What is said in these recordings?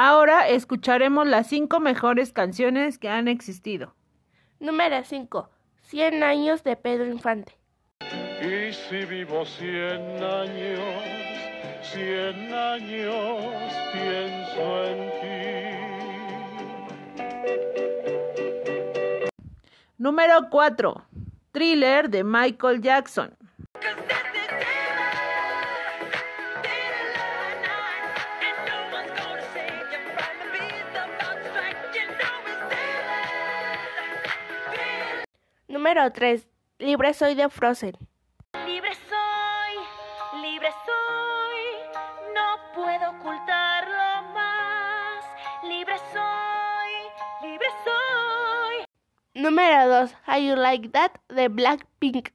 Ahora escucharemos las cinco mejores canciones que han existido. Número 5. 100 años de Pedro Infante. Y si vivo cien años, cien años pienso en ti. Número 4. Thriller de Michael Jackson. Número 3. Libre soy de Frozen. Libre soy, libre soy, no puedo ocultarlo más. Libre soy, libre soy. Número 2. How You Like That de Blackpink.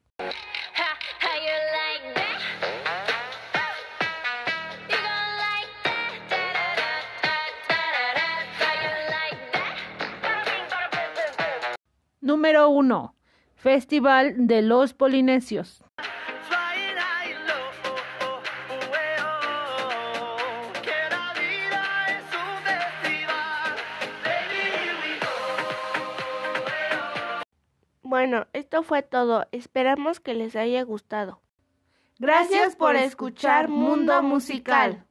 Número 1. Festival de los Polinesios. Bueno, esto fue todo. Esperamos que les haya gustado. Gracias por escuchar Mundo Musical.